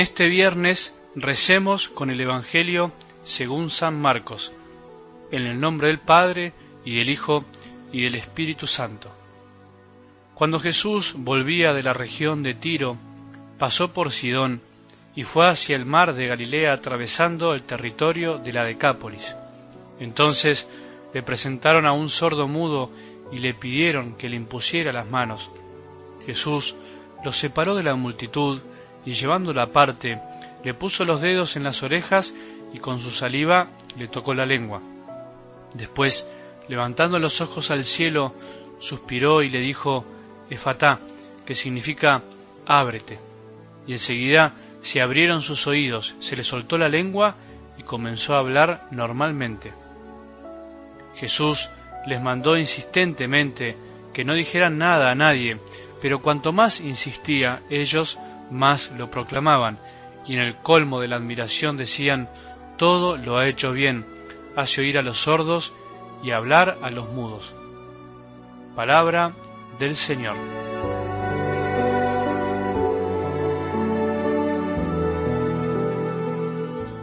este viernes recemos con el Evangelio según San Marcos, en el nombre del Padre y del Hijo y del Espíritu Santo. Cuando Jesús volvía de la región de Tiro, pasó por Sidón y fue hacia el mar de Galilea atravesando el territorio de la Decápolis. Entonces le presentaron a un sordo mudo y le pidieron que le impusiera las manos. Jesús lo separó de la multitud y llevándolo aparte, le puso los dedos en las orejas y con su saliva le tocó la lengua. Después, levantando los ojos al cielo, suspiró y le dijo, Efatá, que significa ábrete. Y enseguida se abrieron sus oídos, se le soltó la lengua y comenzó a hablar normalmente. Jesús les mandó insistentemente que no dijeran nada a nadie, pero cuanto más insistía ellos, más lo proclamaban, y en el colmo de la admiración decían, todo lo ha hecho bien, hace oír a los sordos y hablar a los mudos. Palabra del Señor.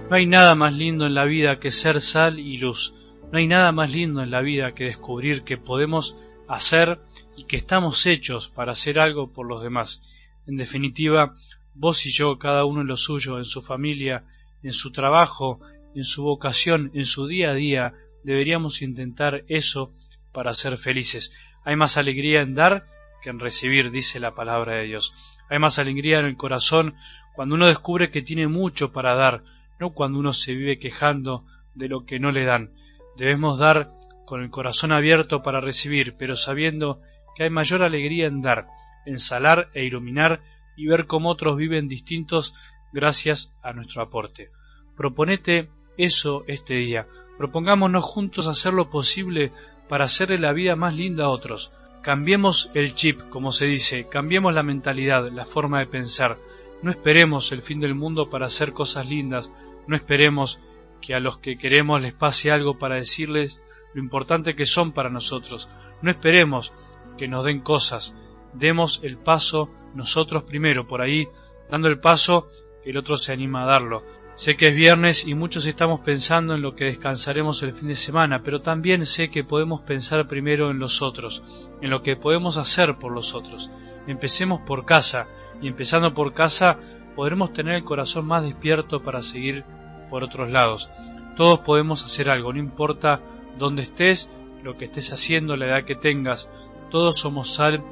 No hay nada más lindo en la vida que ser sal y luz. No hay nada más lindo en la vida que descubrir que podemos hacer y que estamos hechos para hacer algo por los demás. En definitiva, vos y yo, cada uno en lo suyo, en su familia, en su trabajo, en su vocación, en su día a día, deberíamos intentar eso para ser felices. Hay más alegría en dar que en recibir, dice la palabra de Dios. Hay más alegría en el corazón cuando uno descubre que tiene mucho para dar, no cuando uno se vive quejando de lo que no le dan. Debemos dar con el corazón abierto para recibir, pero sabiendo que hay mayor alegría en dar, en salar e iluminar y ver cómo otros viven distintos gracias a nuestro aporte. Proponete eso este día. Propongámonos juntos hacer lo posible para hacerle la vida más linda a otros. Cambiemos el chip, como se dice, cambiemos la mentalidad, la forma de pensar. No esperemos el fin del mundo para hacer cosas lindas, no esperemos que a los que queremos les pase algo para decirles lo importante que son para nosotros. No esperemos que nos den cosas, demos el paso nosotros primero, por ahí, dando el paso, el otro se anima a darlo. Sé que es viernes y muchos estamos pensando en lo que descansaremos el fin de semana, pero también sé que podemos pensar primero en los otros, en lo que podemos hacer por los otros. Empecemos por casa, y empezando por casa podremos tener el corazón más despierto para seguir por otros lados. Todos podemos hacer algo, no importa dónde estés, lo que estés haciendo, la edad que tengas, todos somos sal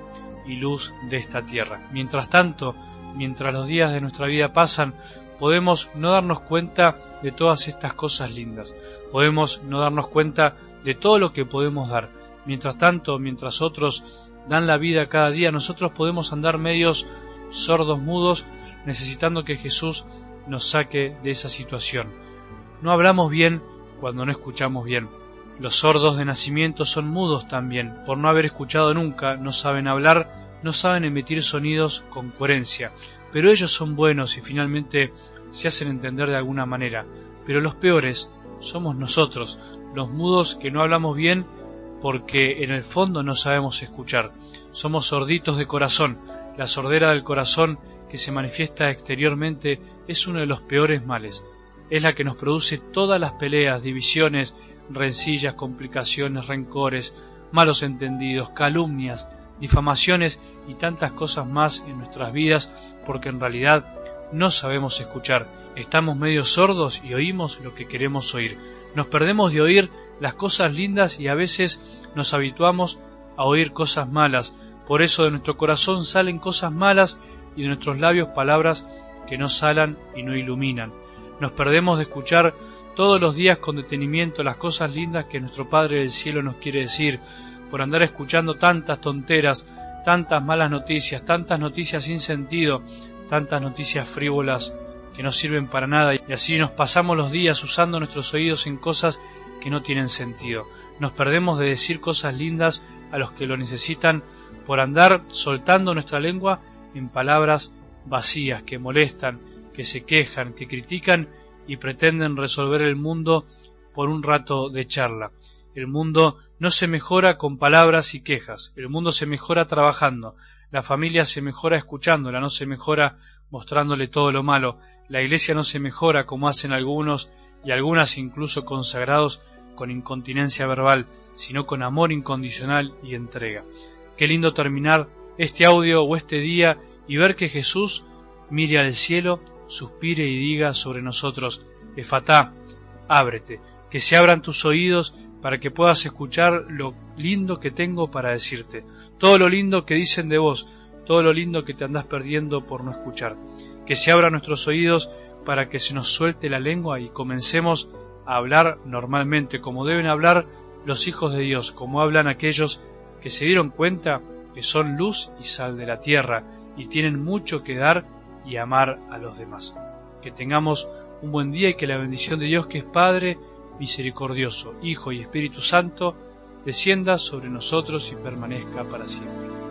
y luz de esta tierra. Mientras tanto, mientras los días de nuestra vida pasan, podemos no darnos cuenta de todas estas cosas lindas, podemos no darnos cuenta de todo lo que podemos dar. Mientras tanto, mientras otros dan la vida cada día, nosotros podemos andar medios sordos, mudos, necesitando que Jesús nos saque de esa situación. No hablamos bien cuando no escuchamos bien. Los sordos de nacimiento son mudos también, por no haber escuchado nunca, no saben hablar, no saben emitir sonidos con coherencia, pero ellos son buenos y finalmente se hacen entender de alguna manera. Pero los peores somos nosotros, los mudos que no hablamos bien porque en el fondo no sabemos escuchar. Somos sorditos de corazón. La sordera del corazón que se manifiesta exteriormente es uno de los peores males. Es la que nos produce todas las peleas, divisiones, rencillas, complicaciones, rencores, malos entendidos, calumnias, difamaciones y tantas cosas más en nuestras vidas porque en realidad no sabemos escuchar. Estamos medio sordos y oímos lo que queremos oír. Nos perdemos de oír las cosas lindas y a veces nos habituamos a oír cosas malas. Por eso de nuestro corazón salen cosas malas y de nuestros labios palabras que no salan y no iluminan. Nos perdemos de escuchar todos los días con detenimiento las cosas lindas que nuestro Padre del Cielo nos quiere decir, por andar escuchando tantas tonteras, tantas malas noticias, tantas noticias sin sentido, tantas noticias frívolas que no sirven para nada y así nos pasamos los días usando nuestros oídos en cosas que no tienen sentido. Nos perdemos de decir cosas lindas a los que lo necesitan por andar soltando nuestra lengua en palabras vacías que molestan, que se quejan, que critican y pretenden resolver el mundo por un rato de charla. El mundo no se mejora con palabras y quejas, el mundo se mejora trabajando, la familia se mejora escuchándola, no se mejora mostrándole todo lo malo, La iglesia no se mejora como hacen algunos y algunas incluso consagrados con incontinencia verbal, sino con amor incondicional y entrega. Qué lindo terminar este audio o este día y ver que Jesús mire al cielo, suspire y diga sobre nosotros, Efatá, ábrete, que se abran tus oídos para que puedas escuchar lo lindo que tengo para decirte, todo lo lindo que dicen de vos, todo lo lindo que te andás perdiendo por no escuchar. Que se abran nuestros oídos para que se nos suelte la lengua y comencemos a hablar normalmente, como deben hablar los hijos de Dios, como hablan aquellos que se dieron cuenta que son luz y sal de la tierra y tienen mucho que dar y amar a los demás. Que tengamos un buen día y que la bendición de Dios, que es Padre, misericordioso, Hijo y Espíritu Santo, descienda sobre nosotros y permanezca para siempre.